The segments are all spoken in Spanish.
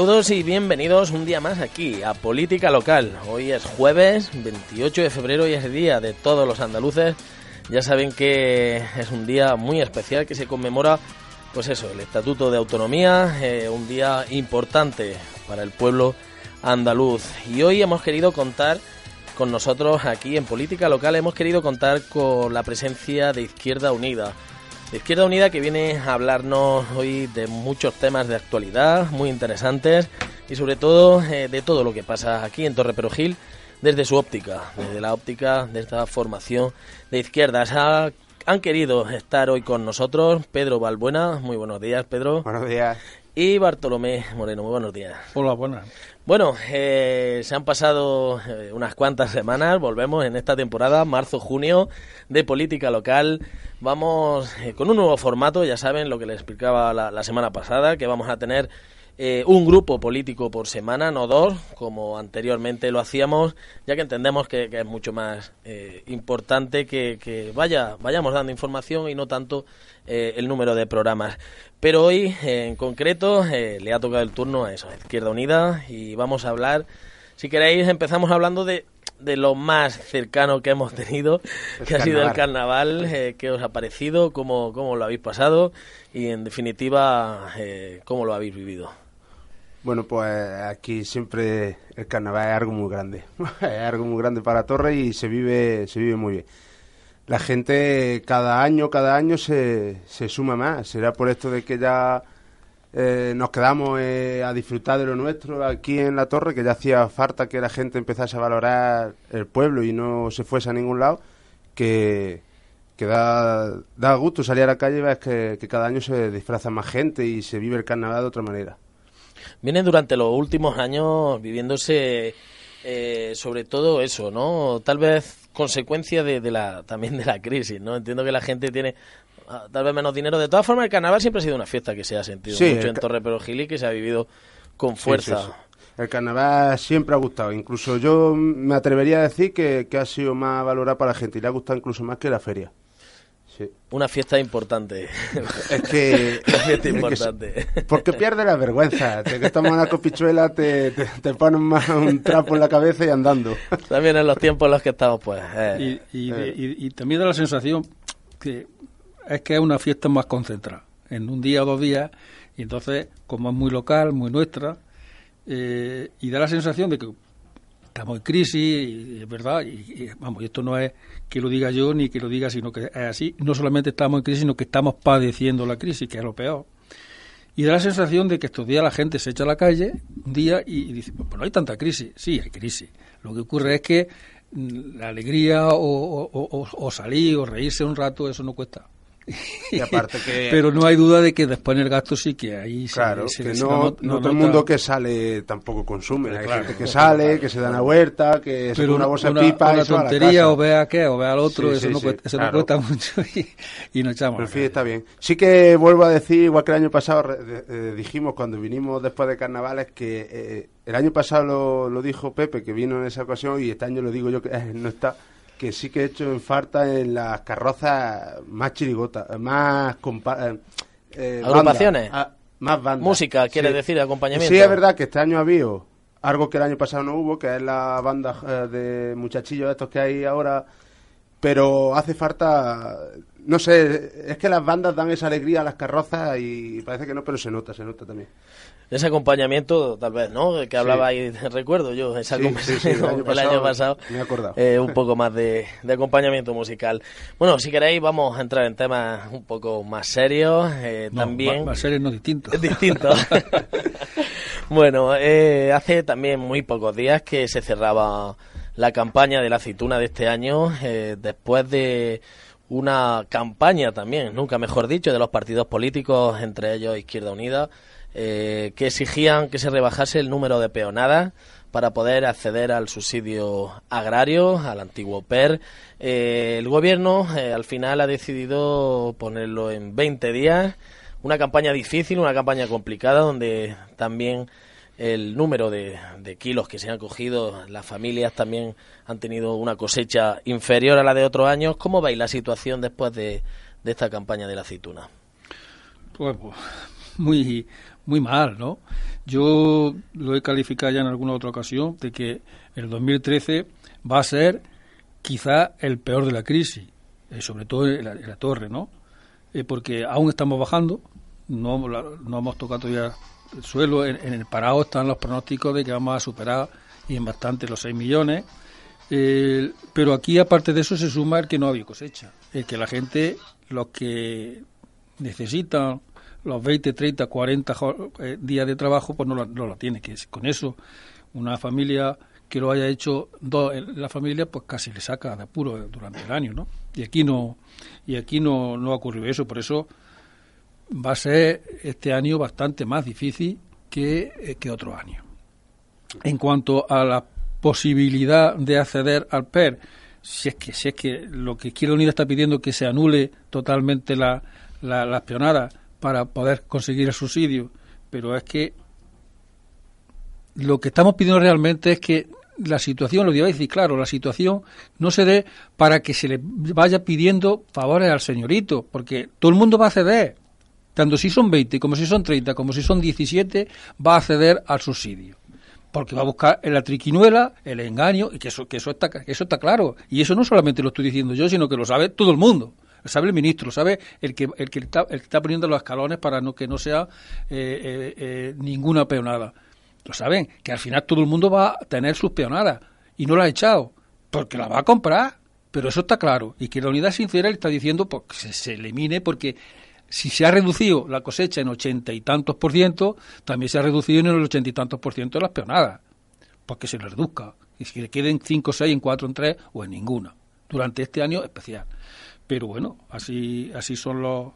Saludos y bienvenidos un día más aquí a Política Local. Hoy es jueves 28 de febrero y es el día de todos los andaluces. Ya saben que es un día muy especial que se conmemora, pues eso, el Estatuto de Autonomía, eh, un día importante para el pueblo andaluz. Y hoy hemos querido contar con nosotros aquí en Política Local, hemos querido contar con la presencia de Izquierda Unida. Izquierda Unida que viene a hablarnos hoy de muchos temas de actualidad muy interesantes y sobre todo eh, de todo lo que pasa aquí en Torre Perojil desde su óptica, desde la óptica de esta formación de izquierdas. han querido estar hoy con nosotros Pedro Balbuena. Muy buenos días, Pedro. Buenos días. Y Bartolomé Moreno. Muy buenos días. Hola, buenas. Bueno, eh, se han pasado eh, unas cuantas semanas, volvemos en esta temporada, marzo-junio, de política local. Vamos eh, con un nuevo formato, ya saben lo que les explicaba la semana pasada, que vamos a tener eh, un grupo político por semana, no dos, como anteriormente lo hacíamos, ya que entendemos que, es mucho más eh, importante que, vaya, vayamos dando información y no tanto eh, el número de programas. Pero hoy, en concreto, le ha tocado el turno a eso, a Izquierda Unida, y vamos a hablar, si queréis, empezamos hablando de, de lo más cercano que hemos tenido, que ha sido el carnaval, qué os ha parecido, cómo, cómo lo habéis pasado y, en definitiva, cómo lo habéis vivido. Bueno, pues aquí siempre el carnaval es algo muy grande. es algo muy grande para Torre y se vive, se vive muy bien. La gente cada año, cada año se, se suma más. Será por esto de que ya eh, nos quedamos eh, a disfrutar de lo nuestro aquí en la torre, que ya hacía falta que la gente empezase a valorar el pueblo y no se fuese a ningún lado, que, da, da gusto salir a la calle y ves que, cada año se disfraza más gente y se vive el carnaval de otra manera. Vienen durante los últimos años viviéndose eh, sobre todo eso, ¿no? Tal vez consecuencia de, la también de la crisis, ¿no? Entiendo que la gente tiene tal vez menos dinero. De todas formas, el carnaval siempre ha sido una fiesta que se ha sentido mucho en Torre Perogil y que se ha vivido con fuerza. el carnaval siempre ha gustado. Incluso yo me atrevería a decir que, que ha sido más valorado para la gente y le ha gustado incluso más que la feria. Una fiesta importante. Es que. Una fiesta importante. porque pierde la vergüenza. Te que tomas una copichuela, te, te, ponen más un trapo en la cabeza y andando. También en los tiempos en los que estamos, pues. Eh. Y, y, también da la sensación que es que es una fiesta más concentrada. En un día o dos días. Y entonces, como es muy local, muy nuestra. Eh, y da la sensación de que estamos en crisis, es verdad, y, vamos, esto no es que lo diga yo ni que lo diga, sino que es así. No solamente estamos en crisis, sino que estamos padeciendo la crisis, que es lo peor. Y da la sensación de que estos días la gente se echa a la calle un día y, dice, pues, no hay tanta crisis. Sí, hay crisis. Lo que ocurre es que mm, la alegría o salir o reírse un rato, eso no cuesta. Pero no hay duda de que después en el gasto sí que ahí claro, que no, todo el mundo que sale tampoco consume. Hay gente que sale, que se da una huerta, que se una bolsa de pipa. Una tontería o vea qué, o vea al otro, eso, no, cuesta, eso no cuesta mucho y, no echamos. Pero fin, está bien. Sí que vuelvo a decir, igual que el año pasado eh, dijimos cuando vinimos después de carnavales, que eh, el año pasado lo, lo, dijo Pepe, que vino en esa ocasión, y este año lo digo yo, que eh, no está que sí que he hecho en falta en las carrozas más chirigotas, más... Eh, eh, ¿Agrupaciones? Ah, más bandas. Música, quiere decir, acompañamiento. Sí, es verdad que este año ha habido algo que el año pasado no hubo, que es la banda eh, de muchachillos estos que hay ahora, pero hace falta, no sé, es que las bandas dan esa alegría a las carrozas y parece que no, pero se nota, se nota también ese acompañamiento, tal vez, ¿no? Que hablaba ahí, recuerdo yo, esa conversación el, año pasado, Me eh, un poco más de, acompañamiento musical. Bueno, si queréis, vamos a entrar en temas un poco más serios. Eh, también. Más, serios, no distintos. Distintos. bueno, eh, hace también muy pocos días que se cerraba la campaña de la aceituna de este año, después de una campaña también, nunca mejor dicho, de los partidos políticos, entre ellos Izquierda Unida, eh, que exigían que se rebajase el número de peonadas para poder acceder al subsidio agrario, al antiguo PER. Eh, el gobierno eh, al final ha decidido ponerlo en 20 días. Una campaña difícil, una campaña complicada, donde también el número de, kilos que se han cogido, las familias también han tenido una cosecha inferior a la de otros años. ¿Cómo veis la situación después de, esta campaña de la aceituna? Pues muy, muy mal, ¿no? Yo lo he calificado ya en alguna otra ocasión de que el 2013 va a ser quizá el peor de la crisis, eh, sobre todo en la, torre, ¿no? Eh, porque aún estamos bajando, no, no hemos tocado todavía el suelo, en, el parado están los pronósticos de que vamos a superar y en bastante los 6 millones, eh, pero aquí aparte de eso se suma el que no había cosecha, el que la gente, los que necesitan los 20, 30, 40 días de trabajo, pues no lo, no lo tiene, que con eso una familia que lo haya hecho dos, la familia, pues casi le saca de apuro durante el año, ¿no? Y aquí no, y aquí no, no ha ocurrido eso, por eso va a ser este año bastante más difícil que, eh, que otro año. En cuanto a la posibilidad de acceder al PER, si es que, si es que lo que Izquierda Unida está pidiendo que se anule totalmente la, la, la para poder conseguir el subsidio, pero es que lo que estamos pidiendo realmente es que la situación, lo digo decir, claro, la situación no se dé para que se le vaya pidiendo favores al señorito, porque todo el mundo va a ceder, tanto si son 20, como si son 30, como si son 17, va a ceder al subsidio. Porque va a buscar la triquinuela, el engaño, y que eso, que eso, está, que eso está claro. Y eso no solamente lo estoy diciendo yo, sino que lo sabe todo el mundo. Sabe el ministro, sabe el que, el que, está, el que está poniendo los escalones para no, que no sea eh, eh, eh, ninguna peonada lo saben, que al final todo el mundo va a tener sus peonadas y no la ha echado, porque la va a comprar, pero eso está claro. Y que la unidad sincera le está diciendo pues, que se, elimine porque si se ha reducido la cosecha en ochenta y tantos por ciento, también se ha reducido en el ochenta y tantos por ciento de las peonadas, porque se le reduzca. Y si le queden cinco, seis, en cuatro, en tres o en ninguna, durante este año especial. Pero bueno, así, así son los,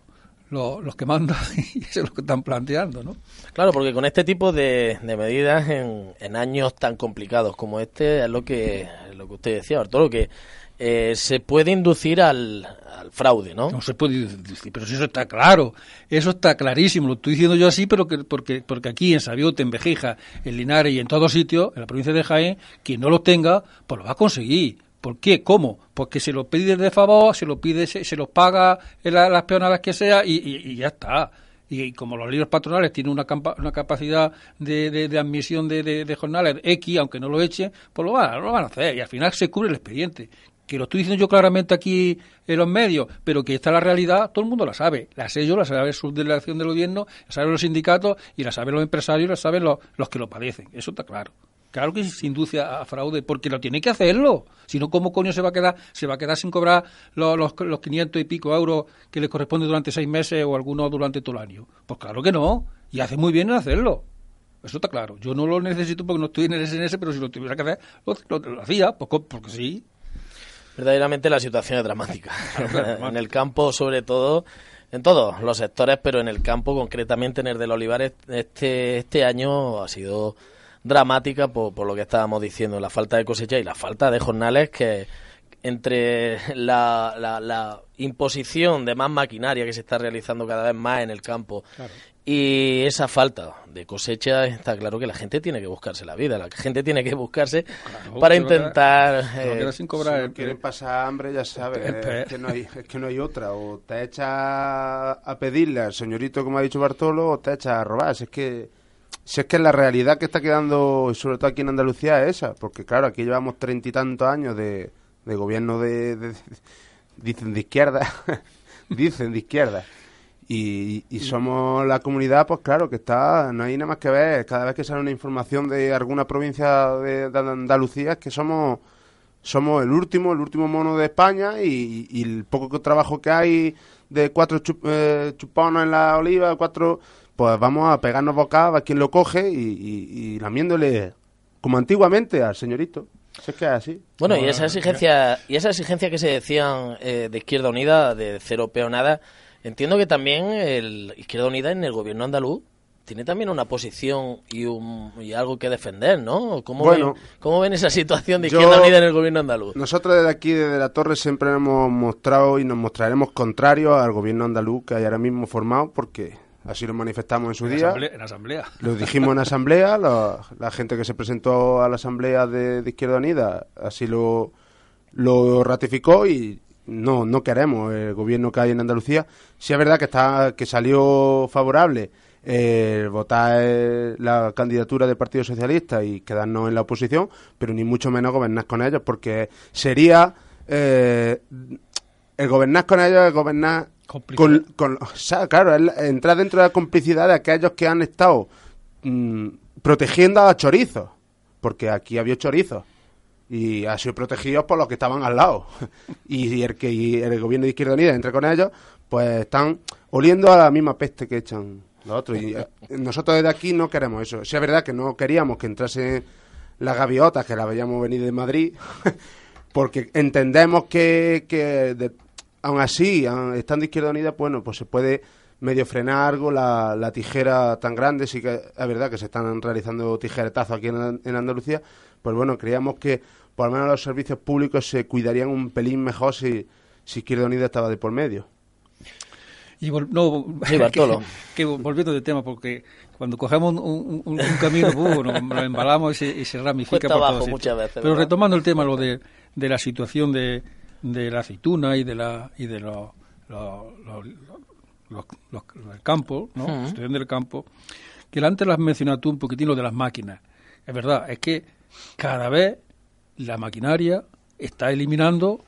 los que mandan y eso es lo que están planteando, ¿no? Claro, porque con este tipo de, medidas en, años tan complicados como este es lo que lo que usted decía, Bartolo, que eh, se puede inducir al, fraude, ¿no? No se puede inducir, pero si eso está claro, eso está clarísimo, lo estoy diciendo yo así, pero que porque porque aquí en Sabiote, en Bejeja, en Linares y en todos sitios, en la provincia de Jaén, quien no lo tenga, pues lo va a conseguir ¿Por qué? ¿Cómo? Porque se lo pide de favor, se lo pide, se, los paga en las peonadas que sea y, ya está. Y, como los libros patronales tienen una, una capacidad de, de, admisión de, jornales X, aunque no lo echen, pues lo van, lo van a hacer. Y al final se cubre el expediente. Que lo estoy diciendo yo claramente aquí en los medios, pero que está la realidad, todo el mundo la sabe. La sé yo, la sabe la subdelegación del gobierno, la saben los sindicatos y la saben los empresarios, la saben los, los que lo padecen. Eso está claro. Claro que se induce a, fraude, porque lo tiene que hacerlo. Si no, ¿cómo coño se va a quedar? Se va a quedar sin cobrar los, los, los 500 y pico euros que le corresponde durante seis meses o algunos durante todo el año. Pues claro que no. Y hace muy bien en hacerlo. Eso está claro. Yo no lo necesito porque no estoy en el SNS, pero si lo tuviera que hacer, lo, hacía, porque, porque sí. Verdaderamente la situación es dramática. en el campo, sobre todo, en todos los sectores, pero en el campo, concretamente en el del Olivares, este, este año ha sido dramática por, por lo que estábamos diciendo, la falta de cosecha y la falta de jornales que entre la, la, imposición de más maquinaria que se está realizando cada vez más en el campo y esa falta de cosecha, está claro que la gente tiene que buscarse la vida, la gente tiene que buscarse para intentar... Eh, sin cobrar, si quieren pasar hambre, ya sabes, es, que no hay, es que no hay otra, o te echa a pedirle al señorito, como ha dicho Bartolo, o te echa a robar, es que si es que la realidad que está quedando, sobre todo aquí en Andalucía, es esa, porque claro, aquí llevamos treinta y tantos años de, de gobierno de, dicen de izquierda, dicen de izquierda, y, y, somos la comunidad, pues claro, que está, no hay nada más que ver, cada vez que sale una información de alguna provincia de, Andalucía, es que somos somos el último, el último mono de España y, el poco trabajo que hay de cuatro eh, chupones en la oliva, cuatro pues vamos a pegarnos bocados a quien lo coge y, lamiéndole como antiguamente al señorito. es que es así. Bueno, y esa exigencia y esa exigencia que se decían eh, de Izquierda Unida, de cero peonada, entiendo que también el Izquierda Unida en el gobierno andaluz tiene también una posición y, un, y algo que defender, ¿no? ¿Cómo, ven, ¿Cómo ven esa situación de Izquierda Unida en el gobierno andaluz? Nosotros desde aquí, desde la Torre, siempre hemos mostrado y nos mostraremos contrarios al gobierno andaluz que hay ahora mismo formado porque Así lo manifestamos en su día. en asamblea. Lo dijimos en asamblea. La, gente que se presentó a la asamblea de, Izquierda Unida así lo, lo ratificó y no no queremos el gobierno que hay en Andalucía. Sí es verdad que está que salió favorable eh, votar eh, la candidatura del Partido Socialista y quedarnos en la oposición, pero ni mucho menos gobernar con ellos, porque sería eh, el gobernar con ellos, el gobernar con, con, o sea, claro, entrar dentro de la complicidad de aquellos que han estado mm, protegiendo a chorizos, porque aquí había chorizos y ha sido protegidos por los que estaban al lado. y el que y el gobierno de Izquierda Unida entre con ellos, pues están oliendo a la misma peste que echan otros. Y eh, nosotros desde aquí no queremos eso. Si es verdad que no queríamos que entrase las gaviotas, que la veíamos venir de Madrid, porque entendemos que, que aún así, estando Izquierda Unida, bueno, pues se puede medio frenar algo la, la, tijera tan grande. Sí que es verdad que se están realizando tijeretazos aquí en, en Andalucía, pues bueno, creíamos que por lo menos los servicios públicos se cuidarían un pelín mejor si, si Izquierda Unida estaba de por medio. Y no, que, volviendo de tema, porque cuando cogemos un, camino, uh, nos, embalamos y se, ramifica por abajo muchas veces. Pero retomando el tema, lo de, de la situación de, de la aceituna y de la y de los campo, ¿no? La situación del campo, que antes lo has mencionado tú un poquitín lo de las máquinas. Es verdad, es que cada vez la maquinaria está eliminando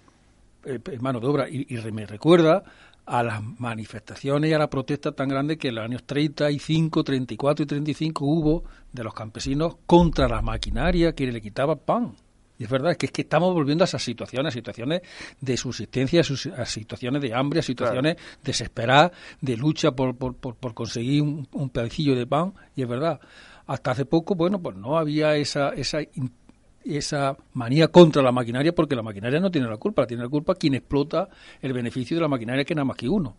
eh, mano de obra y, me recuerda a las manifestaciones y a la protesta tan grande que en los años 35, 34 y 35 hubo de los campesinos contra la maquinaria que le quitaba pan. Y es verdad que es que estamos volviendo a esas situaciones, a situaciones de subsistencia, a situaciones de hambre, a situaciones desesperadas, de lucha por, por, por, conseguir un, un pedacillo de pan. Y es verdad, hasta hace poco, bueno, pues no había esa, esa, esa manía contra la maquinaria porque la maquinaria no tiene la culpa, tiene la culpa quien explota el beneficio de la maquinaria que nada más que uno.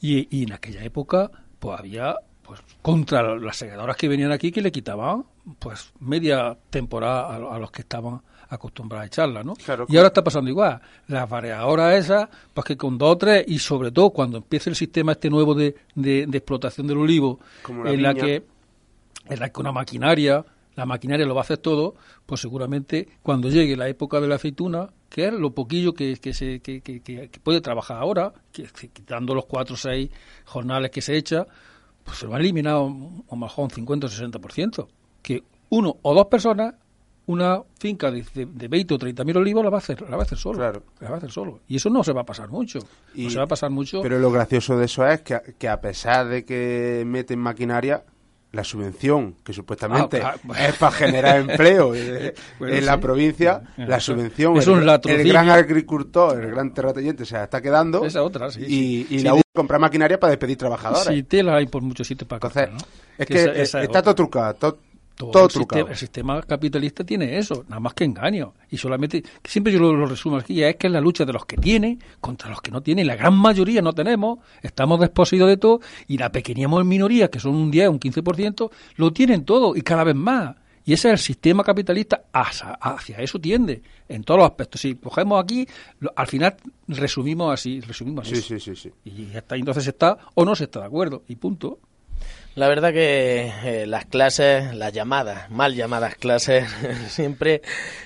Y, en aquella época, pues había pues contra las segadoras que venían aquí que le quitaban pues media temporada a, los que estaban acostumbrados a echarla, ¿no? y ahora está pasando igual. Las variadoras esas, pues que con dos o tres, y sobre todo cuando empiece el sistema este nuevo de, de, explotación del olivo, en la que en la que una maquinaria, la maquinaria lo va a hacer todo, pues seguramente cuando llegue la época de la aceituna, que es lo poquillo que, que, se, que, que, puede trabajar ahora, quitando los cuatro o seis jornales que se echa, pues se va a eliminar un mejor un 50 o 60%. Que uno o dos personas, una finca de, de, 20 o 30 mil olivos la va a hacer, la va a hacer solo. Claro. La va a hacer solo. Y eso no se va a pasar mucho. no se va a pasar mucho. Pero lo gracioso de eso es que, que a pesar de que meten maquinaria, la subvención, que supuestamente ah, es para generar empleo en la provincia, la subvención, es el, el, gran agricultor, el gran terrateniente se está quedando Esa otra, y, y la U compra maquinaria para despedir trabajadores. Sí, tela hay por muchos sitios para Entonces, Es que, está todo trucado, todo, el, sistema, el, sistema, capitalista tiene eso, nada más que engaño. Y solamente, siempre yo lo, resumo aquí, es que es la lucha de los que tienen contra los que no tienen. La gran mayoría no tenemos, estamos desposeídos de todo, y la pequeña minoría, que son un 10, un 15%, lo tienen todo, y cada vez más. Y ese es el sistema capitalista, hacia, eso tiende, en todos los aspectos. Si cogemos aquí, al final resumimos así, resumimos sí, Sí, sí, sí. Y ya está, entonces está o no se está de acuerdo, y punto. La verdad que eh, las clases, las llamadas, mal llamadas clases, siempre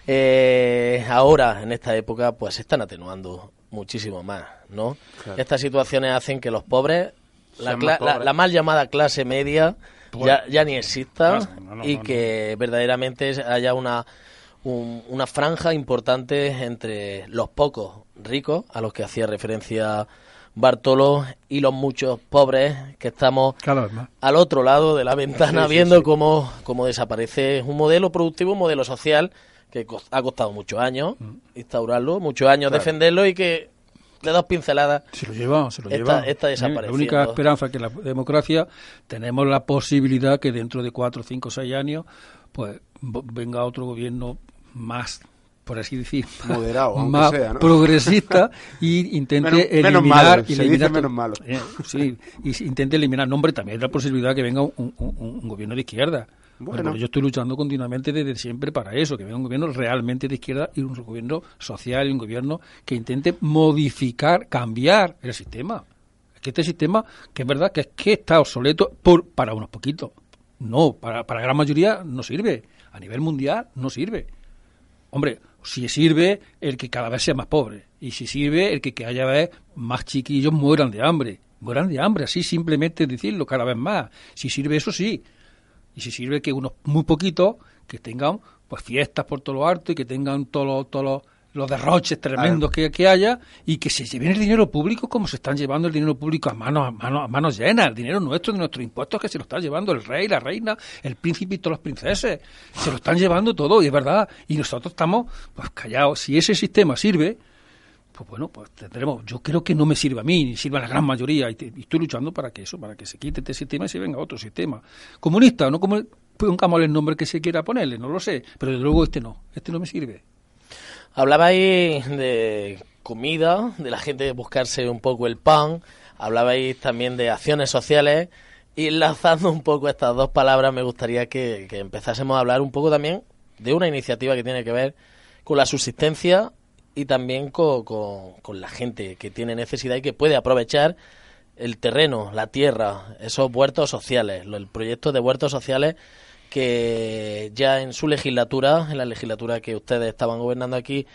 eh, ahora, en esta época, pues se están atenuando muchísimo más, ¿no? Estas situaciones hacen que los pobres, la, la, mal llamada clase media, pues, ya, ya, ni exista y que verdaderamente haya una, una franja importante entre los pocos ricos, a los que hacía referencia Bartolo y los muchos pobres que estamos al otro lado de la ventana viendo Cómo, cómo desaparece un modelo productivo, un modelo social que ha costado muchos años mm. instaurarlo, muchos años defenderlo y que de dos pinceladas se lo lleva, se lo lleva. Esta desapareciendo. La única esperanza que la democracia tenemos la posibilidad que dentro de cuatro, cinco, seis años pues venga otro gobierno más por así decir, moderado, más progresista y intente eliminar, menos malo. Eh, sí, y intente eliminar nombre también hay la posibilidad que venga un, gobierno de izquierda. Bueno. yo estoy luchando continuamente desde siempre para eso, que venga un gobierno realmente de izquierda y un gobierno social y un gobierno que intente modificar, cambiar el sistema. Es que este sistema, que es verdad que es que está obsoleto por, para unos poquitos. No, para, para la gran mayoría no sirve. A nivel mundial no sirve. Hombre, si sirve el que cada vez sea más pobre y si sirve el que, haya vez más chiquillos mueran de hambre mueran de hambre, así simplemente decirlo cada vez más. Si sirve eso, sí. Y si sirve que unos muy poquitos que tengan pues fiestas por todo lo alto y que tengan todos los los derroches tremendos que, que, haya y que se lleven el dinero público como se están llevando el dinero público a manos, a manos, a manos llenas, el dinero nuestro, de nuestros impuestos que se lo están llevando el rey, la reina, el príncipe y todos los princeses. Se lo están llevando todo y es verdad. Y nosotros estamos pues callados. Si ese sistema sirve, pues bueno, pues tendremos. Yo creo que no me sirve a mí, ni sirve a la gran mayoría. Y, estoy luchando para que eso, para que se quite este sistema y se venga otro sistema. Comunista, no como pongamos el nombre que se quiera ponerle, no lo sé. Pero desde luego este no. Este no me sirve. Hablabais de comida, de la gente buscarse un poco el pan, hablabais también de acciones sociales. Y enlazando un poco estas dos palabras me gustaría que, empezásemos a hablar un poco también de una iniciativa que tiene que ver con la subsistencia y también con, con, la gente que tiene necesidad y que puede aprovechar el terreno, la tierra, esos huertos sociales, el proyecto de huertos sociales que ya en su legislatura, en la legislatura que ustedes estaban gobernando aquí,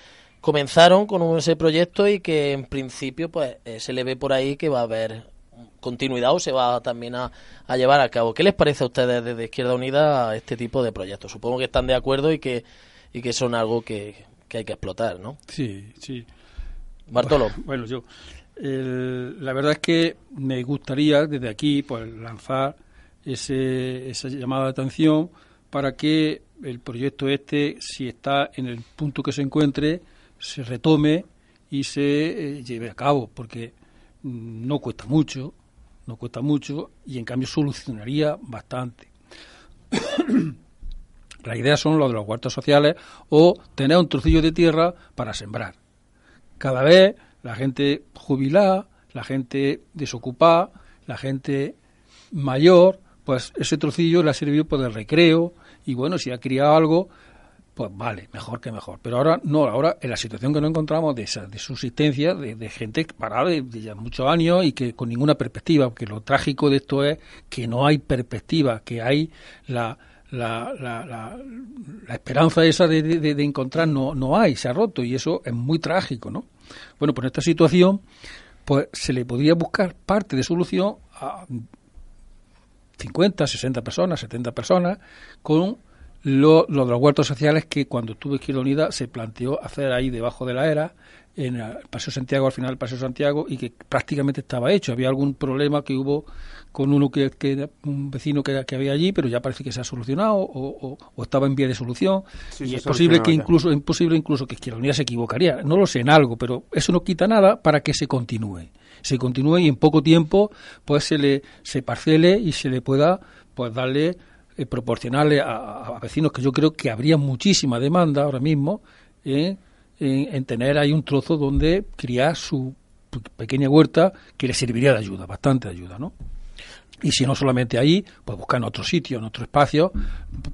comenzaron con ese proyecto y que en principio pues eh, se le ve por ahí que va a haber continuidad o se va también a, llevar a cabo. ¿Qué les parece a ustedes desde Izquierda Unida a este tipo de proyectos? Supongo que están de acuerdo y que, y que son algo que, hay que explotar, ¿no? Sí, sí. Bartolo. Bueno, yo. la verdad es que me gustaría desde aquí pues lanzar ese, esa llamada de atención para que el proyecto este, si está en el punto que se encuentre, se retome y se eh, lleve a cabo, porque no cuesta mucho, no cuesta mucho y en cambio solucionaría bastante. La idea son lo de los huertos sociales o tener un trocillo de tierra para sembrar. Cada vez la gente jubilada, la gente desocupada, la gente mayor pues ese trocillo le ha servido por el recreo y bueno, si ha criado algo, pues vale, mejor que mejor. Pero ahora no, ahora en la situación que nos encontramos de, esa, de subsistencia, de, gente parada de, ya muchos años y que con ninguna perspectiva, porque lo trágico de esto es que no hay perspectiva, que hay la, la, la, la, esperanza esa de, de, encontrar no, no hay, se ha roto y eso es muy trágico, ¿no? Bueno, pues en esta situación pues se le podría buscar parte de solución a 50, 60 personas, 70 personas, con lo, de los huertos sociales que cuando tuve Izquierda Unida se planteó hacer ahí debajo de la era, en el Paseo Santiago, al final del Paseo Santiago, y que prácticamente estaba hecho. Había algún problema que hubo con uno que, que un vecino que, que, había allí, pero ya parece que se ha solucionado o, estaba en vía de solución. y es posible que incluso, es posible incluso que Izquierda Unida se equivocaría. No lo sé en algo, pero eso no quita nada para que se continúe se continúe y en poco tiempo pues se le se parcele y se le pueda pues darle eh, proporcionarle a, vecinos que yo creo que habría muchísima demanda ahora mismo en, tener ahí un trozo donde criar su pequeña huerta que le serviría de ayuda, bastante ayuda, ¿no? Y si no solamente ahí, pues buscar en otro sitio, en otro espacio,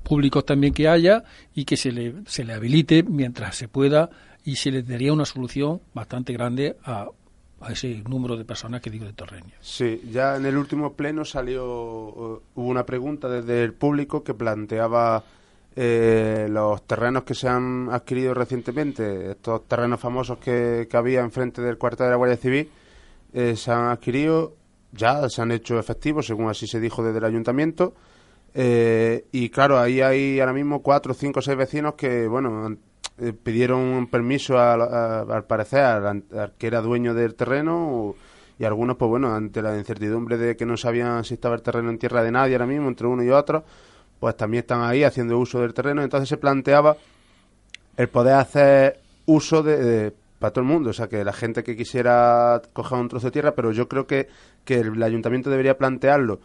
públicos también que haya y que se le, se le habilite mientras se pueda y se le daría una solución bastante grande a a ese número de personas que digo de Torreña. Sí, ya en el último pleno salió, uh, hubo una pregunta desde el público que planteaba eh, los terrenos que se han adquirido recientemente, estos terrenos famosos que, que había enfrente del cuartel de la Guardia Civil, eh, se han adquirido, ya se han hecho efectivos, según así se dijo desde el ayuntamiento. Eh, y claro, ahí hay ahora mismo cuatro, cinco, seis vecinos que, bueno, eh, pidieron permiso al parecer al, que era dueño del terreno y algunos, pues bueno, ante la incertidumbre de que no sabían si estaba el terreno en tierra de nadie ahora mismo, entre uno y otro, pues también están ahí haciendo uso del terreno. Entonces se planteaba el poder hacer uso de, para todo el mundo, o sea, que la gente que quisiera coger un trozo de tierra, pero yo creo que, que el ayuntamiento debería plantearlo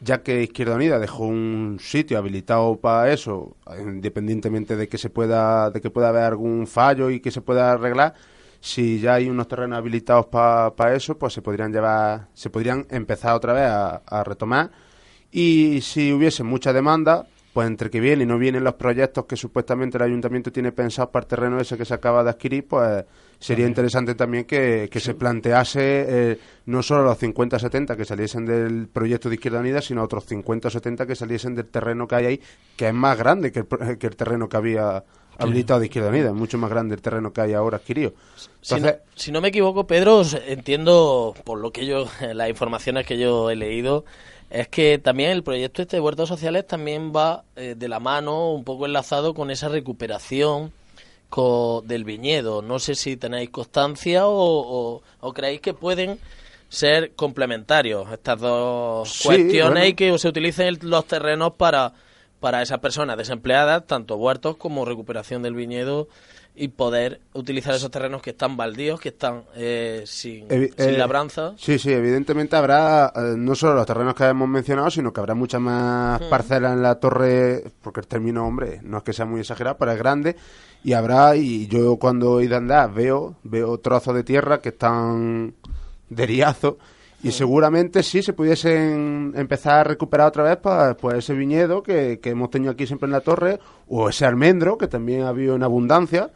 ya que Izquierda Unida dejó un sitio habilitado para eso, independientemente de que se pueda, de que pueda haber algún fallo y que se pueda arreglar, si ya hay unos terrenos habilitados para eso, pues se podrían llevar, se podrían empezar otra vez a, retomar. Y si hubiese mucha demanda, pues entre que vienen y no vienen los proyectos que supuestamente el ayuntamiento tiene pensados para el terreno ese que se acaba de adquirir, pues sería interesante también que, se plantease eh, no solo los 50-70 que saliesen del proyecto de Izquierda Unida, sino otros 50 70 que saliesen del terreno que hay ahí, que es más grande que el, que el terreno que había habilitado de Izquierda Unida, es mucho más grande el terreno que hay ahora adquirido. si, no, si, no, me equivoco, Pedro, entiendo por lo que yo, las informaciones que yo he leído, es que también el proyecto este de huertos sociales también va eh, de la mano, un poco enlazado con esa recuperación del viñedo. No sé si tenéis constancia o, creéis que pueden ser complementarios estas dos cuestiones y que se utilicen los terrenos para, para esas personas desempleadas, tanto huertos como recuperación del viñedo y poder utilizar esos terrenos que están baldíos, que están eh, sin, eh, labranza. Sí, sí, evidentemente habrá eh, no solo los terrenos que hemos mencionado, sino que habrá muchas más hmm. parcelas en la torre, porque el término, hombre, no es que sea muy exagerado, pero es grande, y habrá, y yo cuando he ido a andar veo, veo trozos de tierra que están de riazo, y hmm. seguramente sí se pudiesen empezar a recuperar otra vez pues, pues ese viñedo que, que hemos tenido aquí siempre en la torre, o ese almendro que también ha habido en abundancia,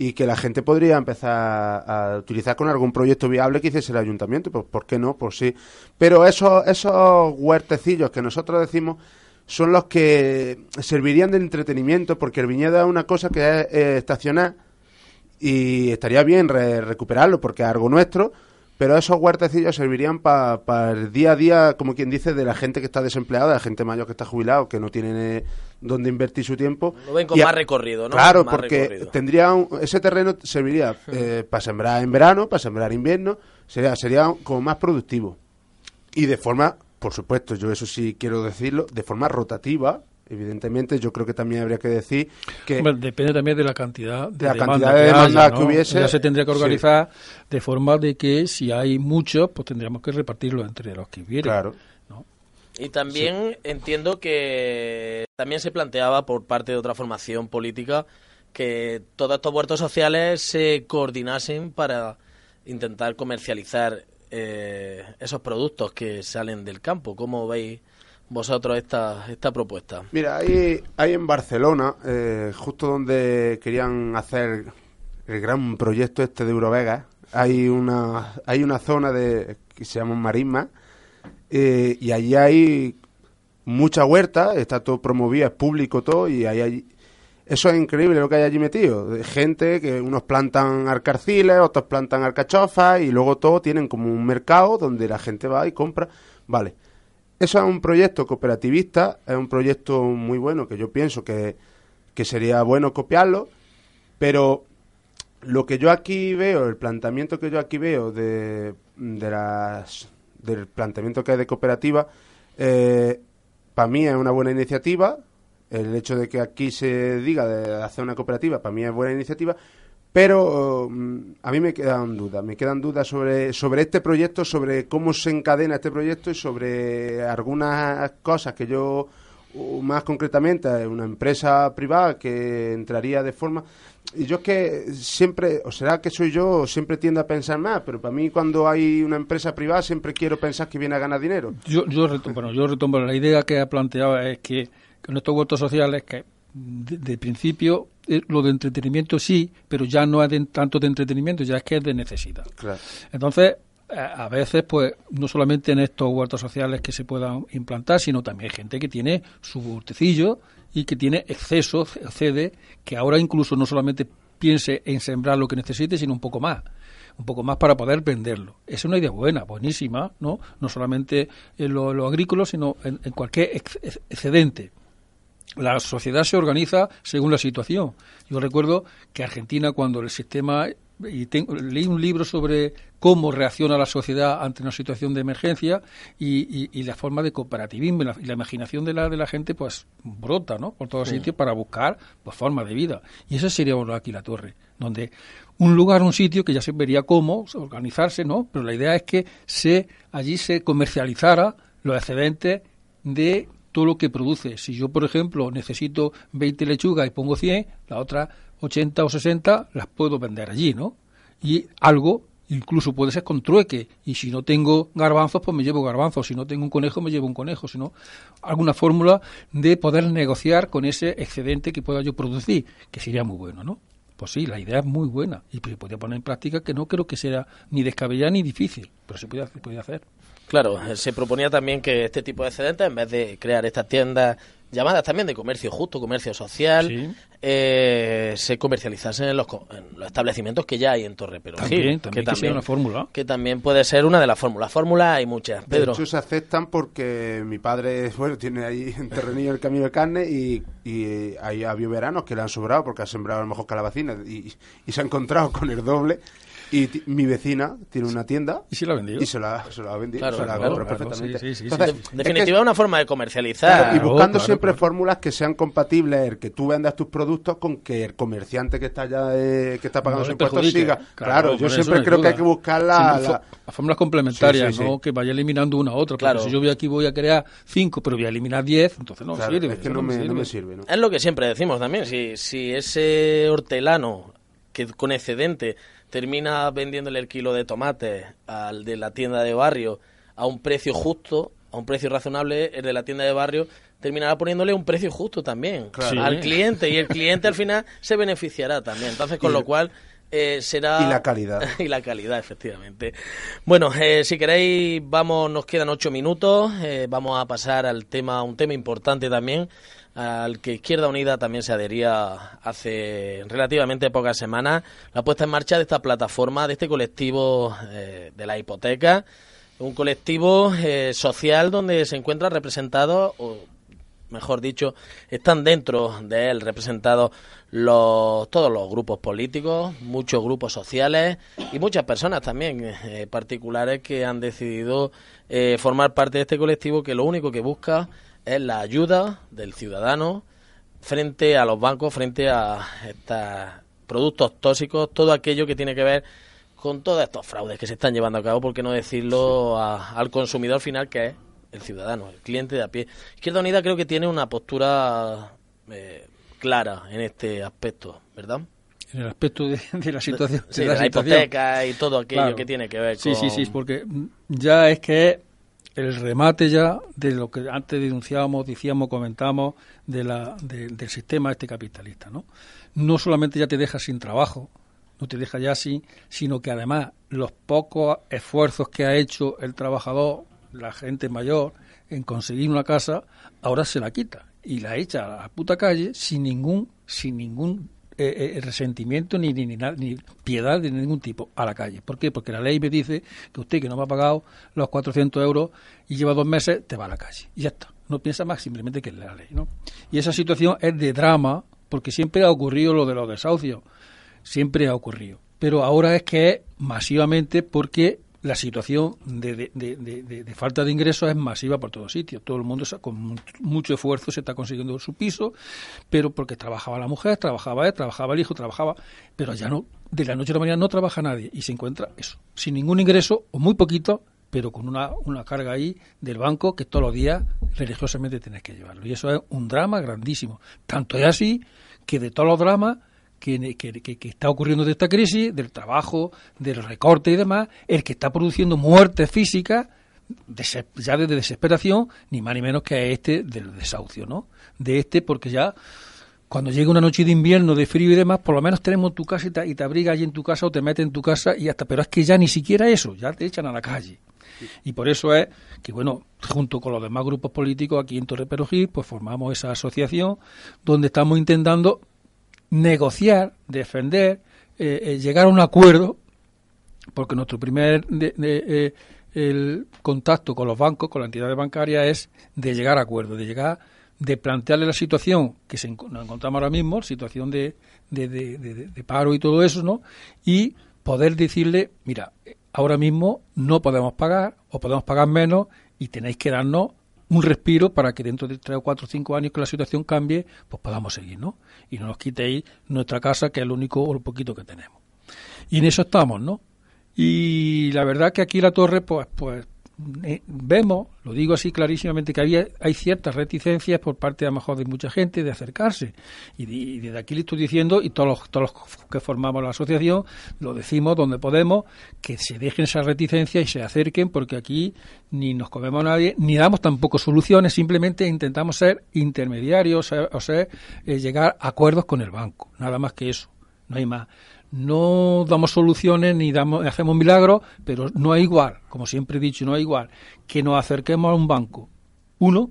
y que la gente podría empezar a utilizar con algún proyecto viable que hiciese el ayuntamiento, pues ¿por qué no? Pues sí. Pero esos, esos huertecillos que nosotros decimos son los que servirían de entretenimiento, porque el viñedo es una cosa que es estacional y estaría bien recuperarlo porque es algo nuestro, pero esos huertecillos servirían para el día a día, como quien dice, de la gente que está desempleada, de la gente mayor que está jubilado, que no tiene dónde invertir su tiempo. Lo ven con más recorrido, ¿no? Claro, porque tendría ese terreno serviría eh, para sembrar en verano, para sembrar en invierno, sería, sería como más productivo. Y de forma, por supuesto, yo eso sí quiero decirlo, de forma rotativa, Evidentemente, yo creo que también habría que decir que... depende también de la cantidad de, la cantidad de demanda que, hubiese. Ya se tendría que organizar de forma de que si hay muchos, pues tendríamos que repartirlo entre los que vienen. Claro. Y también entiendo que también se planteaba por parte de otra formación política que todos estos huertos sociales se coordinasen para intentar comercializar eh, esos productos que salen del campo. ¿Cómo veis vosotros esta, esta propuesta? Mira, hay, hay en Barcelona, eh, justo donde querían hacer el gran proyecto este de Eurovega, hay una, hay una zona de, que se llama Marisma, eh, y allí hay mucha huerta, está todo promovido, es público todo, y hay, eso es increíble lo que hay allí metido. Gente que unos plantan arcarciles, otros plantan alcachofas, y luego todo tienen como un mercado donde la gente va y compra. Vale eso es un proyecto cooperativista, es un proyecto muy bueno que yo pienso que, sería bueno copiarlo, pero lo que yo aquí veo, el planteamiento que yo aquí veo de, de las, del planteamiento que hay de cooperativa, eh, para mí es una buena iniciativa. El hecho de que aquí se diga de hacer una cooperativa, para mí es buena iniciativa, pero mm, a mí me quedan dudas, me quedan dudas sobre, sobre este proyecto, sobre cómo se encadena este proyecto y sobre algunas cosas que yo, más concretamente, una empresa privada que entraría de forma... Y yo es que siempre, o será que soy yo, siempre tiendo a pensar más, pero para mí cuando hay una empresa privada siempre quiero pensar que viene a ganar dinero. Yo, yo, bueno, yo retomo la idea que ha planteado es que con estos huertos sociales que de, principio eh, lo de entretenimiento sí, pero ya no es tanto de entretenimiento, ya es que es de necesidad. Entonces, a veces, pues, no solamente en estos huertos sociales que se puedan implantar, sino también hay gente que tiene su huertecillo y que tiene exceso, cede, que ahora incluso no solamente piense en sembrar lo que necesite, sino un poco más un poco más para poder venderlo. Es una idea buena, buenísima, ¿no? No solamente en lo, agrícola, sino en cualquier excedente la sociedad se organiza según la situación. Yo recuerdo que Argentina, cuando el sistema. Y leí un libro sobre cómo reacciona la sociedad ante una situación de emergencia y, la forma de cooperativismo y la, imaginación de la, de la gente pues brota ¿no? por todos sitios para buscar pues, formas de vida. Y eso sería aquí la torre, donde un lugar, un sitio que ya se vería cómo organizarse, ¿no? pero la idea es que se allí se comercializara los excedentes de todo lo que produce. Si yo, por ejemplo, necesito 20 lechugas y pongo 100, las otras 80 o 60 las puedo vender allí, ¿no? Y algo incluso puede ser con trueque. Y si no tengo garbanzos, pues me llevo garbanzos. Si no tengo un conejo, me llevo un conejo. Si no, alguna fórmula de poder negociar con ese excedente que pueda yo producir, que sería muy bueno, ¿no? Pues sí, la idea es muy buena y se podría poner en práctica que no creo que sea ni descabellada ni difícil, pero se puede, hacer. Claro, se proponía también que este tipo de excedentes, en vez de crear estas tiendas llamadas también de comercio justo, comercio social, eh, se comercializasen en los, en los, establecimientos que ya hay en Torre Pero también, también que, también una fórmula. Que también puede ser una de las fórmulas. Fórmulas hay muchas, Pedro. De hecho, se aceptan porque mi padre, bueno, tiene ahí en terrenillo el camino de carne y, y ahí había veranos que le han sobrado porque ha sembrado a lo mejor calabacinas y, y se ha encontrado con el doble y mi vecina tiene una tienda. ¿Y se la ha vendido? Y se la, se la ha vendido. Claro, se la claro, perfectamente. Sí, sí, Entonces, en definitiva, es una forma de comercializar. y buscando siempre fórmulas que sean compatibles, el que tú vendas tus productos con que el comerciante que está ya eh, que está pagando no impuestos siga. Claro, yo siempre creo que hay que buscar la, la... fórmulas complementarias, no que vaya eliminando una a otra. Claro. si yo voy aquí voy a crear cinco, pero voy a eliminar diez, entonces no sirve. Es que no, me, no me sirve. ¿no? Es lo que siempre decimos también. Si, si ese hortelano que con excedente termina vendiéndole el kilo de tomate al de la tienda de barrio a un precio justo, a un precio razonable, el de la tienda de barrio terminará poniéndole un precio justo también al cliente y el cliente al final se beneficiará también. Entonces, con lo cual eh, será... Y la calidad. y la calidad, efectivamente. Bueno, eh, si queréis, vamos, nos quedan ocho minutos, eh, vamos a pasar al tema, un tema importante también, al que Izquierda Unida también se adhería hace relativamente pocas semanas, la puesta en marcha de esta plataforma, de este colectivo eh, de la hipoteca, un colectivo eh, social donde se encuentra representado, o mejor dicho, están dentro de él representados los, todos los grupos políticos, muchos grupos sociales y muchas personas también eh, particulares que han decidido formar parte de este colectivo que lo único que busca es la ayuda del ciudadano frente a los bancos, frente a estos productos tóxicos, todo aquello que tiene que ver con todos estos fraudes que se están llevando a cabo, por qué no decirlo al consumidor final que es el ciudadano, el cliente de a pie. Izquierda Unida creo que tiene una postura eh, clara en este aspecto, ¿verdad? En el aspecto de, la situación. de, la, hipoteca y todo aquello que tiene que ver con... Sí, sí, sí, porque ya es que el remate ya de lo que antes denunciábamos, decíamos, comentábamos de la, del sistema este capitalista, ¿no? No solamente ya te deja sin trabajo, no te deja ya así, sino que además los pocos esfuerzos que ha hecho el trabajador, la gente mayor, en conseguir una casa, ahora se la quita y la echa a la puta calle sin ningún, sin ningún eh, eh, resentimiento ni, ni, ni, piedad de ningún tipo a la calle. ¿Por qué? Porque la ley me dice que usted que no me ha pagado los 400 euros y lleva dos meses, te va a la calle. Y ya está. No piensa más simplemente que es la ley. ¿no? Y esa situación es de drama porque siempre ha ocurrido lo de los desahucios. Siempre ha ocurrido. Pero ahora es que es masivamente porque la situación de, de, falta de ingresos es masiva por todos sitios. Todo el mundo con mucho esfuerzo se está consiguiendo su piso, pero porque trabajaba la mujer, trabajaba él, trabajaba el hijo, trabajaba, pero ya no, de la noche a la mañana no trabaja nadie y se encuentra eso, sin ningún ingreso o muy poquito, pero con una, una carga ahí del banco que todos los días religiosamente tienes que llevarlo. Y eso es un drama grandísimo. Tanto es así que de todos los dramas que, está ocurriendo de esta crisis, del trabajo, del recorte y demás, el que está produciendo muertes físicas, ya de desesperación, ni más ni menos que este del desahucio, ¿no? De este, porque ya cuando llega una noche de invierno, de frío y demás, por lo menos tenemos tu casa y te, y te abrigas allí en tu casa o te metes en tu casa y hasta, pero es que ya ni siquiera eso, ya te echan a la calle. Y por eso es que, bueno, junto con los demás grupos políticos aquí en Torre Perugil, pues formamos esa asociación donde estamos intentando negociar, defender, eh, eh, llegar a un acuerdo, porque nuestro primer eh, el contacto con los bancos, con la entidad bancaria, es de llegar a acuerdo, de llegar, de plantearle la situación que se, nos encontramos ahora mismo, situación de, de, de, paro y todo eso, ¿no? Y poder decirle, mira, ahora mismo no podemos pagar o podemos pagar menos y tenéis que darnos un respiro para que dentro de tres o cuatro o cinco años que la situación cambie, pues podamos seguir, ¿no? Y no nos quitéis nuestra casa, que es lo único o lo poquito que tenemos. Y en eso estamos, ¿no? Y la verdad que aquí la torre, pues, pues eh, vemos, lo digo así clarísimamente, que había, hay ciertas reticencias por parte a lo mejor de mucha gente de acercarse. Y, desde aquí le estoy diciendo, y todos los, todos los que formamos la asociación, lo decimos donde podemos, que se dejen esas reticencias y se acerquen, porque aquí ni nos comemos a nadie, ni damos tampoco soluciones, simplemente intentamos ser intermediarios, o sea, eh, llegar a acuerdos con el banco, nada más que eso, no hay más no damos soluciones ni damos, hacemos milagros, pero no es igual, como siempre he dicho, no es igual. Que nos acerquemos a un banco, uno,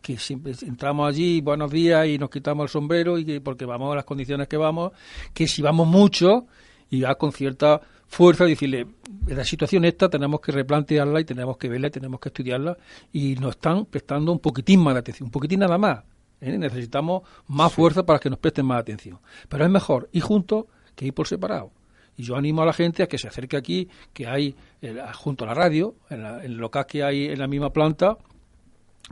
que siempre entramos allí, buenos días, y nos quitamos el sombrero, y que, porque vamos a las condiciones que vamos, que si vamos mucho, y ya con cierta fuerza, decirle, la situación esta tenemos que replantearla y tenemos que verla y tenemos que estudiarla, y nos están prestando un poquitín más de atención, un poquitín nada más. ¿Eh? Necesitamos más fuerza para que nos presten más atención. Pero es mejor ir juntos que ir por separado. Y yo animo a la gente a que se acerque aquí, que hay junto a la radio, en, el local que hay en la misma planta,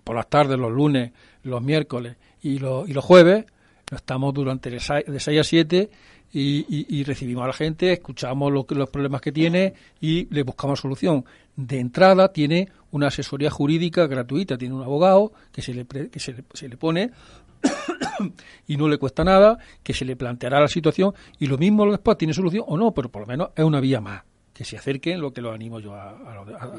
por las tardes, los lunes, los miércoles y, los, y los jueves, estamos durante de 6 a 7 y, recibimos a la gente, escuchamos lo los problemas que tiene y le buscamos solución. De entrada tiene una asesoría jurídica gratuita, tiene un abogado que se le, que se le, se le pone y no le cuesta nada, que se le planteará la situación y lo mismo después tiene solución o no, pero por lo menos es una vía más que se acerquen, lo que lo animo yo a,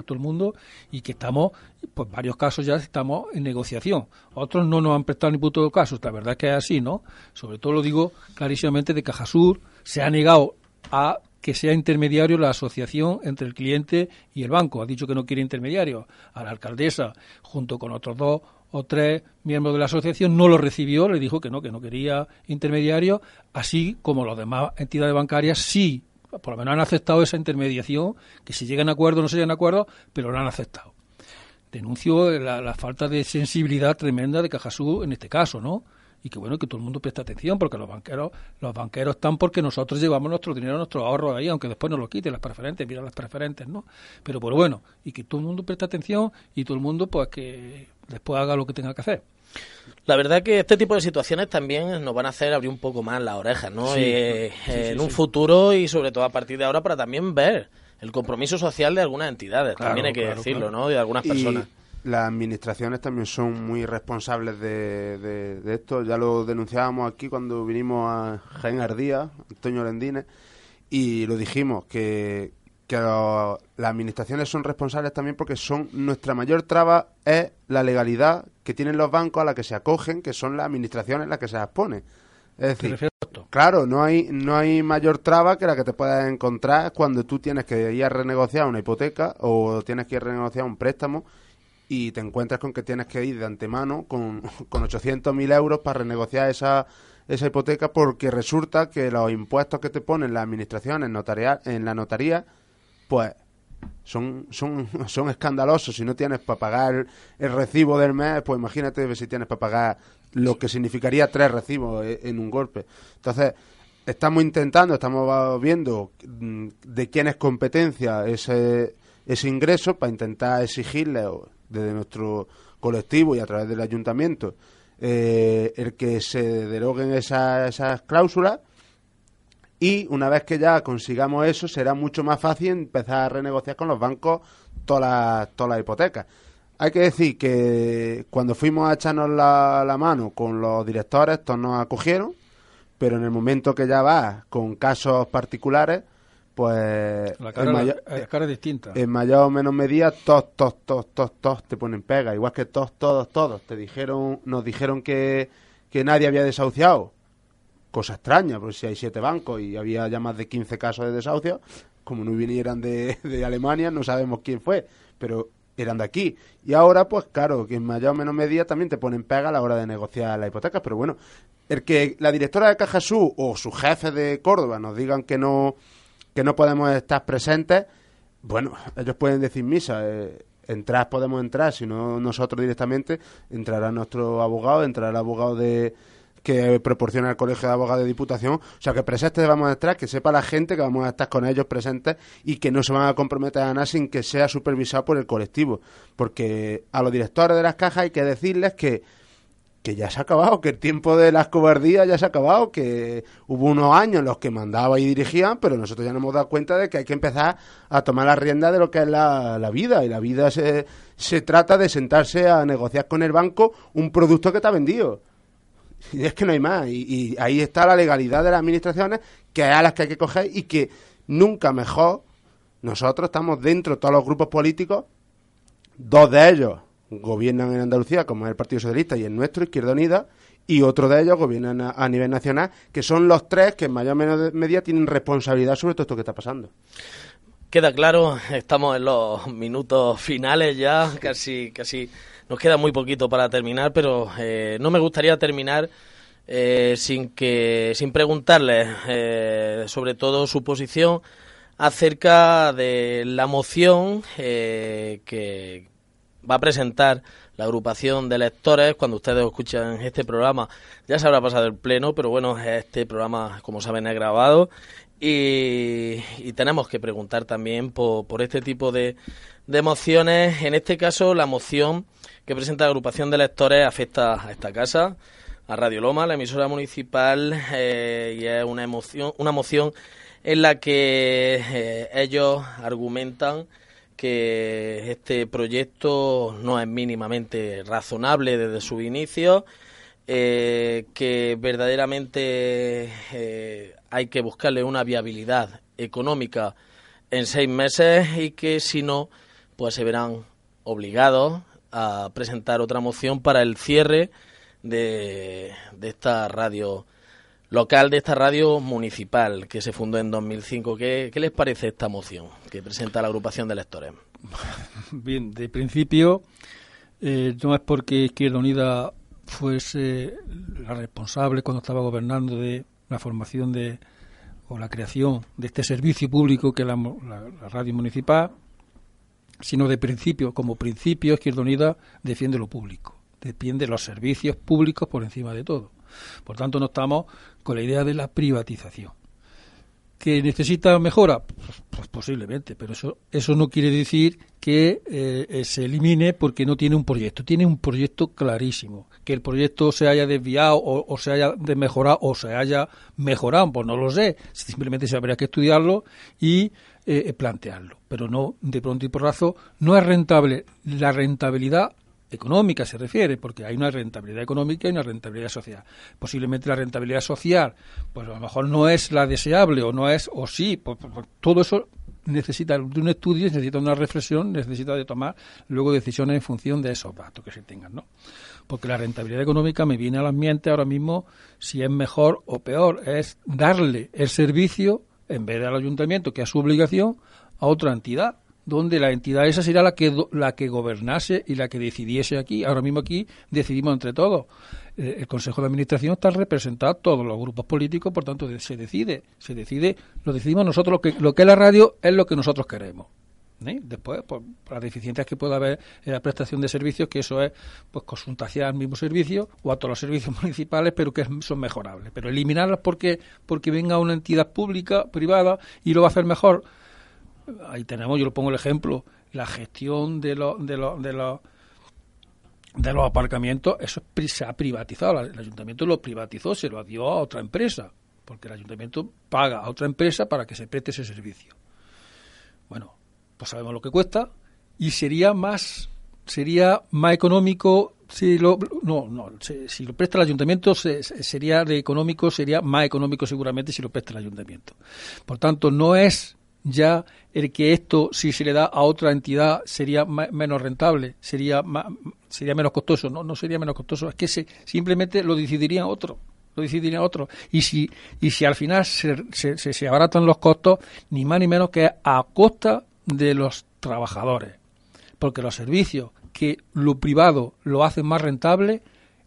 todo el mundo, y que estamos, pues varios casos ya estamos en negociación. Otros no nos han prestado ni puto caso, la verdad es que es así, ¿no? Sobre todo lo digo clarísimamente de Cajasur, se ha negado a que sea intermediario la asociación entre el cliente y el banco. Ha dicho que no quiere intermediario. A la alcaldesa, junto con otros dos o tres miembros de la asociación, no lo recibió, le dijo que no, que no quería intermediario, así como las demás entidades bancarias sí por lo menos han aceptado esa intermediación, que si llegan a acuerdo no se llegan a acuerdo, pero lo han aceptado. Denuncio la, falta de sensibilidad tremenda de Cajasú en este caso, ¿no? Y que bueno que todo el mundo preste atención porque los banqueros los banqueros están porque nosotros llevamos nuestro dinero nuestro ahorro ahí aunque después nos lo quiten las preferentes mira las preferentes no pero por bueno y que todo el mundo preste atención y todo el mundo pues que después haga lo que tenga que hacer la verdad que este tipo de situaciones también nos van a hacer abrir un poco más las orejas, ¿no? Eh, en un futuro y sobre todo a partir de ahora para también ver el compromiso social de algunas entidades, también hay que decirlo, ¿no? Y de algunas personas. Las administraciones también son muy responsables de, esto. Ya lo denunciábamos aquí cuando vinimos a Jaén Ardía, Antonio Lendines, y lo dijimos, que, que las administraciones son responsables también porque son nuestra mayor traba es la legalidad que tienen los bancos a la que se acogen, que son las administraciones las que se las pone. Es decir, claro, no hay no hay mayor traba que la que te puedas encontrar cuando tú tienes que ir a renegociar una hipoteca o tienes que ir a renegociar un préstamo y te encuentras con que tienes que ir de antemano con, con 800.000 euros para renegociar esa, esa hipoteca porque resulta que los impuestos que te ponen las administraciones en la notaría pues son, son, son escandalosos. Si no tienes para pagar el recibo del mes, pues imagínate si tienes para pagar lo que significaría tres recibos e, en un golpe. Entonces, estamos intentando, estamos viendo mm, de quién es competencia ese, ese ingreso para intentar exigirle desde nuestro colectivo y a través del ayuntamiento eh, el que se deroguen esas, cláusulas y una vez que ya consigamos eso, será mucho más fácil empezar a renegociar con los bancos todas las, todas las hipotecas. Hay que decir que cuando fuimos a echarnos la, mano con los directores, estos nos acogieron, pero en el momento que ya vas con casos particulares, pues la cara, en mayor, la, cara es distinta. En mayor o menos medida, todos, todos, todos, todos, todos te ponen pega. Igual que todos, todos, todos. Te dijeron, nos dijeron que, que nadie había desahuciado cosa extraña, porque si hay siete bancos y había ya más de 15 casos de desahucio, como no vinieran de, de Alemania, no sabemos quién fue, pero eran de aquí. Y ahora, pues claro, que en mayor o menos medida también te ponen pega a la hora de negociar la hipoteca, pero bueno, el que la directora de Caja Sur o su jefe de Córdoba nos digan que no, que no podemos estar presentes, bueno, ellos pueden decir misa. Eh, entrar podemos entrar, si no nosotros directamente, entrará nuestro abogado, entrará el abogado de, que proporciona el Colegio de Abogados de Diputación. O sea, que presentes vamos a estar, que sepa la gente que vamos a estar con ellos presentes y que no se van a comprometer a nada sin que sea supervisado por el colectivo. Porque a los directores de las cajas hay que decirles que que ya se ha acabado, que el tiempo de las cobardías ya se ha acabado, que hubo unos años en los que mandaban y dirigían, pero nosotros ya nos hemos dado cuenta de que hay que empezar a tomar la rienda de lo que es la, la vida. Y la vida se, se trata de sentarse a negociar con el banco un producto que te ha vendido. Y es que no hay más. Y, ahí está la legalidad de las administraciones, que es a las que hay que coger y que nunca mejor nosotros estamos dentro de todos los grupos políticos, dos de ellos gobiernan en Andalucía, como es el Partido Socialista y el nuestro, Izquierda Unida, y otro de ellos gobiernan a, nivel nacional, que son los tres que en mayor o menos medida tienen responsabilidad sobre todo esto que está pasando. Queda claro, estamos en los minutos finales ya, casi, casi nos queda muy poquito para terminar, pero eh, no me gustaría terminar eh, sin que sin preguntarles eh, sobre todo su posición acerca de la moción que va a presentar la agrupación de lectores. Cuando ustedes escuchan este programa ya se habrá pasado el pleno, pero bueno, este programa, como saben, es grabado y, tenemos que preguntar también por, este tipo de, de mociones. En este caso, la moción que presenta la agrupación de lectores afecta a esta casa, a Radio Loma, la emisora municipal, eh, y es una, emoción, una moción en la que eh, ellos argumentan que este proyecto no es mínimamente razonable desde su inicio, eh, que verdaderamente hay que buscarle una viabilidad económica en seis meses y que si no, pues se verán obligados a presentar otra moción para el cierre de, esta radio local, de esta radio municipal que se fundó en 2005. ¿Qué, qué les parece esta moción que presenta la agrupación de electores? Bien, de principio, eh, no es porque Izquierda Unida fuese la responsable cuando estaba gobernando de la formación de o la creación de este servicio público que es la radio municipal, sino de principio, como principio Izquierda Unida defiende lo público, defiende los servicios públicos por encima de todo. Por tanto, no estamos con la idea de la privatización. ¿Que necesita mejora? Pues, pues posiblemente, pero eso, eso no quiere decir que eh, eh, se elimine porque no tiene un proyecto. Tiene un proyecto clarísimo. Que el proyecto se haya desviado o, se haya mejorado o se haya mejorado, pues no lo sé. Simplemente se habría que estudiarlo y eh, plantearlo. Pero no de pronto y porrazo, no es rentable. La rentabilidad económica se refiere, porque hay una rentabilidad económica y una rentabilidad social. Posiblemente la rentabilidad social, pues a lo mejor no es la deseable o no es, o sí, pues, pues, pues, todo eso necesita de un estudio, necesita una reflexión, necesita de tomar luego decisiones en función de esos datos que se tengan, ¿no? Porque la rentabilidad económica me viene a la mente ahora mismo si es mejor o peor, es darle el servicio en vez del ayuntamiento, que es su obligación, a otra entidad donde la entidad esa sería la que, la que gobernase y la que decidiese aquí. Ahora mismo aquí decidimos entre todos. Eh, el Consejo de Administración está representado todos los grupos políticos, por tanto se decide, se decide, lo decidimos nosotros, lo que, lo que es la radio es lo que nosotros queremos. ¿eh? Después, por, las deficiencias que pueda haber en la prestación de servicios, que eso es pues consultación al mismo servicio o a todos los servicios municipales, pero que son mejorables. Pero eliminarlas porque, porque venga una entidad pública, privada, y lo va a hacer mejor ahí tenemos, yo le pongo el ejemplo, la gestión de los de los de los de los aparcamientos, eso se ha privatizado, el ayuntamiento lo privatizó, se lo dio a otra empresa, porque el ayuntamiento paga a otra empresa para que se preste ese servicio. Bueno, pues sabemos lo que cuesta y sería más sería más económico si lo no no si, lo presta el ayuntamiento sería de económico sería más económico seguramente si lo presta el ayuntamiento por tanto no es ya el que esto, si se le da a otra entidad, sería menos rentable, sería, sería menos costoso. No, no sería menos costoso, es que se, simplemente lo decidiría otro. Lo decidiría otro. Y si, y si al final se, se, se abaratan los costos, ni más ni menos que a costa de los trabajadores. Porque los servicios que lo privado lo hacen más rentable,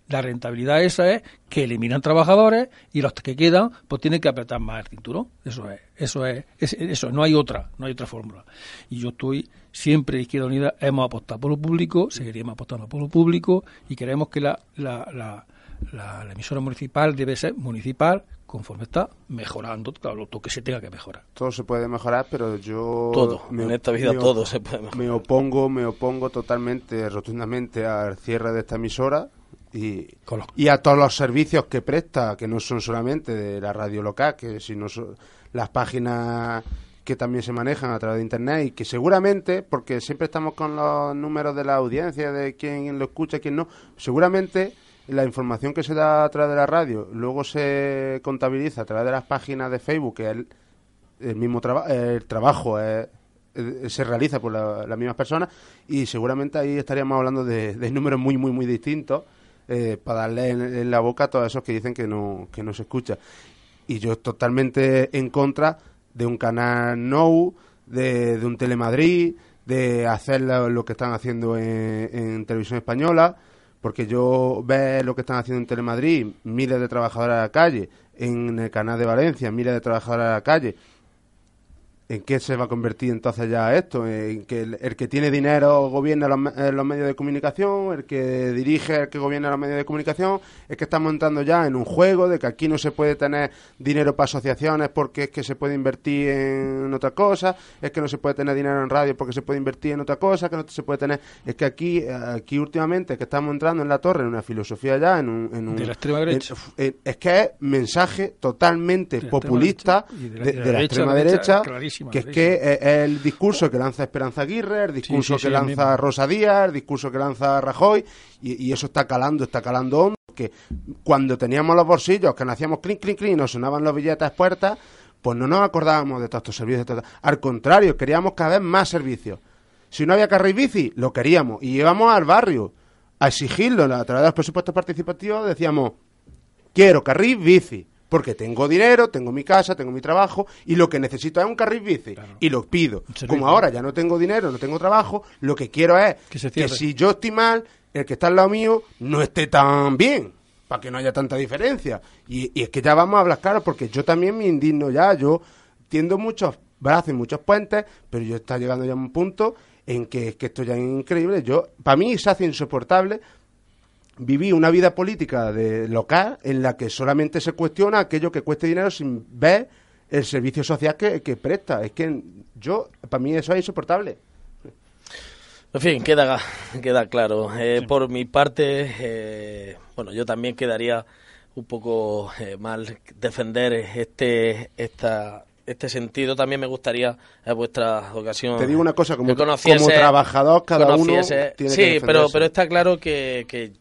la rentabilidad esa es que eliminan trabajadores y los que quedan pues tienen que apretar más el cinturón. Eso es, eso es, eso, no hay otra, no hay otra fórmula. Y yo estoy siempre Izquierda Unida hemos apostado por lo público, seguiríamos apostando por lo público y queremos que la, la, la, la, emisora municipal debe ser municipal conforme está mejorando claro, lo que se tenga que mejorar. Todo se puede mejorar, pero yo todo en esta vida todo se puede mejorar. Me opongo, me opongo totalmente, rotundamente al cierre de esta emisora y, y a todos los servicios que presta, que no son solamente de la radio local, que sino son las páginas que también se manejan a través de internet y que seguramente, porque siempre estamos con los números de la audiencia, de quién lo escucha, quién no, seguramente la información que se da a través de la radio luego se contabiliza a través de las páginas de Facebook, que el, el mismo trabajo el trabajo se realiza por las mismas personas y seguramente ahí estaríamos hablando de, de números muy, muy, muy distintos eh, para darle en, la boca a todos esos que dicen que no, que no se escucha. Y yo totalmente en contra de un canal No, de, un Telemadrid, de hacer lo, que están haciendo en, televisión española, porque yo veo lo que están haciendo en Telemadrid, miles de trabajadores a la calle, en el canal de Valencia, miles de trabajadores a la calle, ¿En qué se va a convertir entonces ya esto? ¿En que el, que tiene dinero gobierna eh, los, medios de comunicación? ¿El que dirige, el que gobierna los medios de comunicación? Es que estamos entrando ya en un juego de que aquí no se puede tener dinero para asociaciones porque es que se puede invertir en otra cosa, es que no se puede tener dinero en radio porque se puede invertir en otra cosa, que no se puede tener... Es que aquí, aquí últimamente, que estamos entrando en la torre, en una filosofía ya, en un... En de la extrema derecha. es que es mensaje totalmente populista de, la, extrema derecha que es que es el discurso que lanza Esperanza Aguirre, el discurso que lanza Rosa Díaz, el discurso que lanza Rajoy, y, eso está calando, está calando hondo, que cuando teníamos los bolsillos, que nos hacíamos clink, clink, clink, y nos sonaban los billetes puertas, pues no nos acordábamos de todos estos servicios. Al contrario, queríamos cada vez más servicios. Si no había carril bici, lo queríamos. Y íbamos al barrio a exigirlo a través de los presupuestos participativos, decíamos, quiero carril bici porque tengo dinero, tengo mi casa, tengo mi trabajo y lo que necesito es un carril bici y lo pido. Como ahora ya no tengo dinero, no tengo trabajo, lo que quiero es que, si yo estoy mal, el que está al lado mío no esté tan bien para que no haya tanta diferencia. Y, es que ya vamos a hablar claro, porque yo también me indigno ya, yo tiendo muchos brazos y muchos puentes, pero yo está llegando ya a un punto en que, que esto ya es increíble. Yo, para mí se hace insoportable viví una vida política de local en la que solamente se cuestiona aquello que cueste dinero sin ver el servicio social que, presta. Es que yo, para mí eso es insoportable. En fin, queda, queda claro. Eh, por mi parte, eh, bueno, yo también quedaría un poco eh, mal defender este, esta, este sentido. También me gustaría, en vuestra ocasión. Te digo una cosa, como, como trabajador, cada uno tiene Sí, pero, pero está claro que, que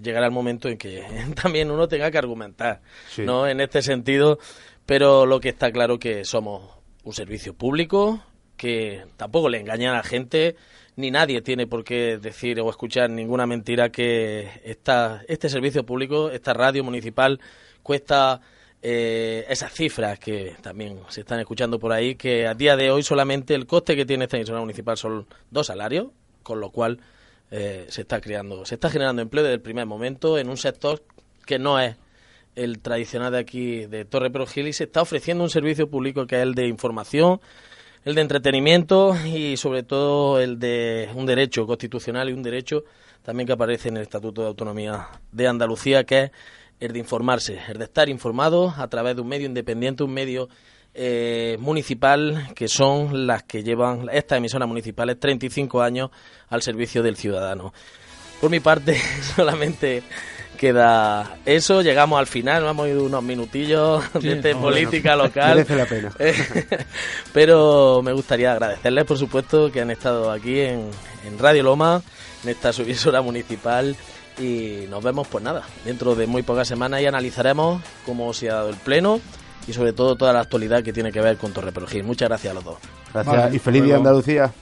llegará el momento en que también uno tenga que argumentar, ¿no? En este sentido, pero lo que está claro que somos un servicio público, que tampoco le engaña a la gente, ni nadie tiene por qué decir o escuchar ninguna mentira que esta, este servicio público, esta radio municipal, cuesta eh, esas cifras que también se están escuchando por ahí, que a día de hoy solamente el coste que tiene esta emisora municipal son dos salarios, con lo cual eh, se está creando, se está generando empleo desde el primer momento en un sector que no es el tradicional de aquí de Torre Perogil y se está ofreciendo un servicio público que es el de información, el de entretenimiento y sobre todo el de un derecho constitucional y un derecho también que aparece en el Estatuto de Autonomía de Andalucía, que es el de informarse, el de estar informado a través de un medio independiente, un medio eh, municipal, que son las que llevan estas emisoras municipales 35 años al servicio del ciudadano. Por mi parte, solamente queda eso. Llegamos al final, hemos ido unos minutillos de política local. Merece la pena. Pero me gustaría agradecerles, por supuesto, que han estado aquí en, en Radio Loma, en esta subvisora municipal. Y nos vemos, pues nada, dentro de muy pocas semanas y analizaremos cómo se ha dado el pleno y sobre todo toda la actualidad que tiene que ver con Torre Muchas gracias a los dos. Gracias y feliz día Andalucía.